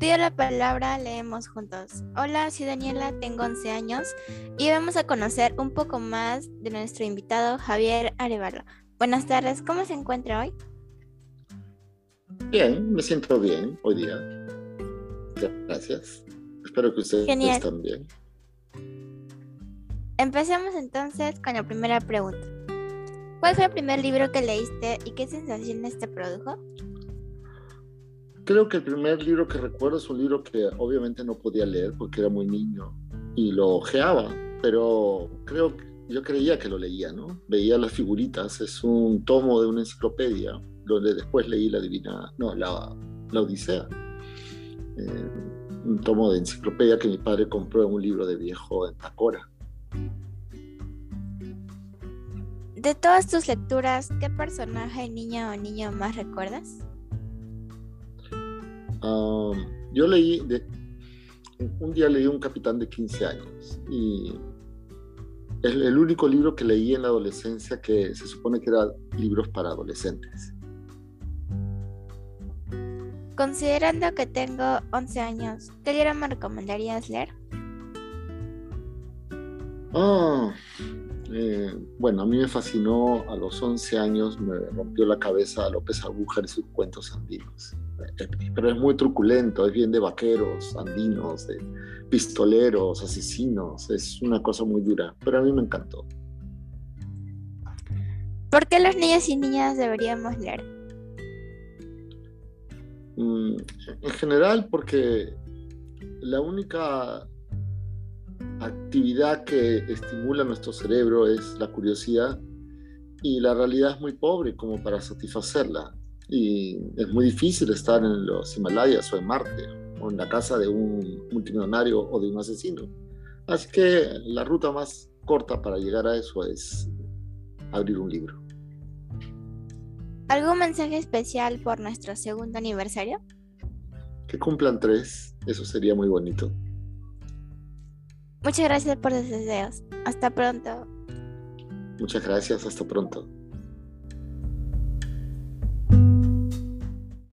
la palabra, leemos juntos. Hola, soy Daniela, tengo 11 años y vamos a conocer un poco más de nuestro invitado Javier Arevalo. Buenas tardes, ¿cómo se encuentra hoy? Bien, me siento bien hoy día. Gracias. Espero que ustedes estén bien. Empecemos entonces con la primera pregunta. ¿Cuál fue el primer libro que leíste y qué sensaciones te produjo? Creo que el primer libro que recuerdo es un libro que obviamente no podía leer porque era muy niño y lo ojeaba, pero creo que yo creía que lo leía, ¿no? Veía las figuritas, es un tomo de una enciclopedia donde después leí la Divina, no, la, la Odisea. Eh, un tomo de enciclopedia que mi padre compró en un libro de viejo en Tacora. De todas tus lecturas, ¿qué personaje, niña o niño más recuerdas? Yo leí, un día leí Un Capitán de 15 años y es el único libro que leí en la adolescencia que se supone que era libros para adolescentes. Considerando que tengo 11 años, ¿qué libro me recomendarías leer? Ah, eh, bueno, a mí me fascinó a los 11 años, me rompió la cabeza López Agújar y sus cuentos andinos. Pero es muy truculento, es bien de vaqueros, andinos, de pistoleros, asesinos, es una cosa muy dura, pero a mí me encantó. ¿Por qué los niños y niñas deberíamos leer? Mm, en general, porque la única actividad que estimula nuestro cerebro es la curiosidad y la realidad es muy pobre como para satisfacerla. Y es muy difícil estar en los Himalayas o en Marte o en la casa de un multimillonario o de un asesino. Así que la ruta más corta para llegar a eso es abrir un libro. ¿Algún mensaje especial por nuestro segundo aniversario? Que cumplan tres, eso sería muy bonito. Muchas gracias por los deseos. Hasta pronto. Muchas gracias, hasta pronto.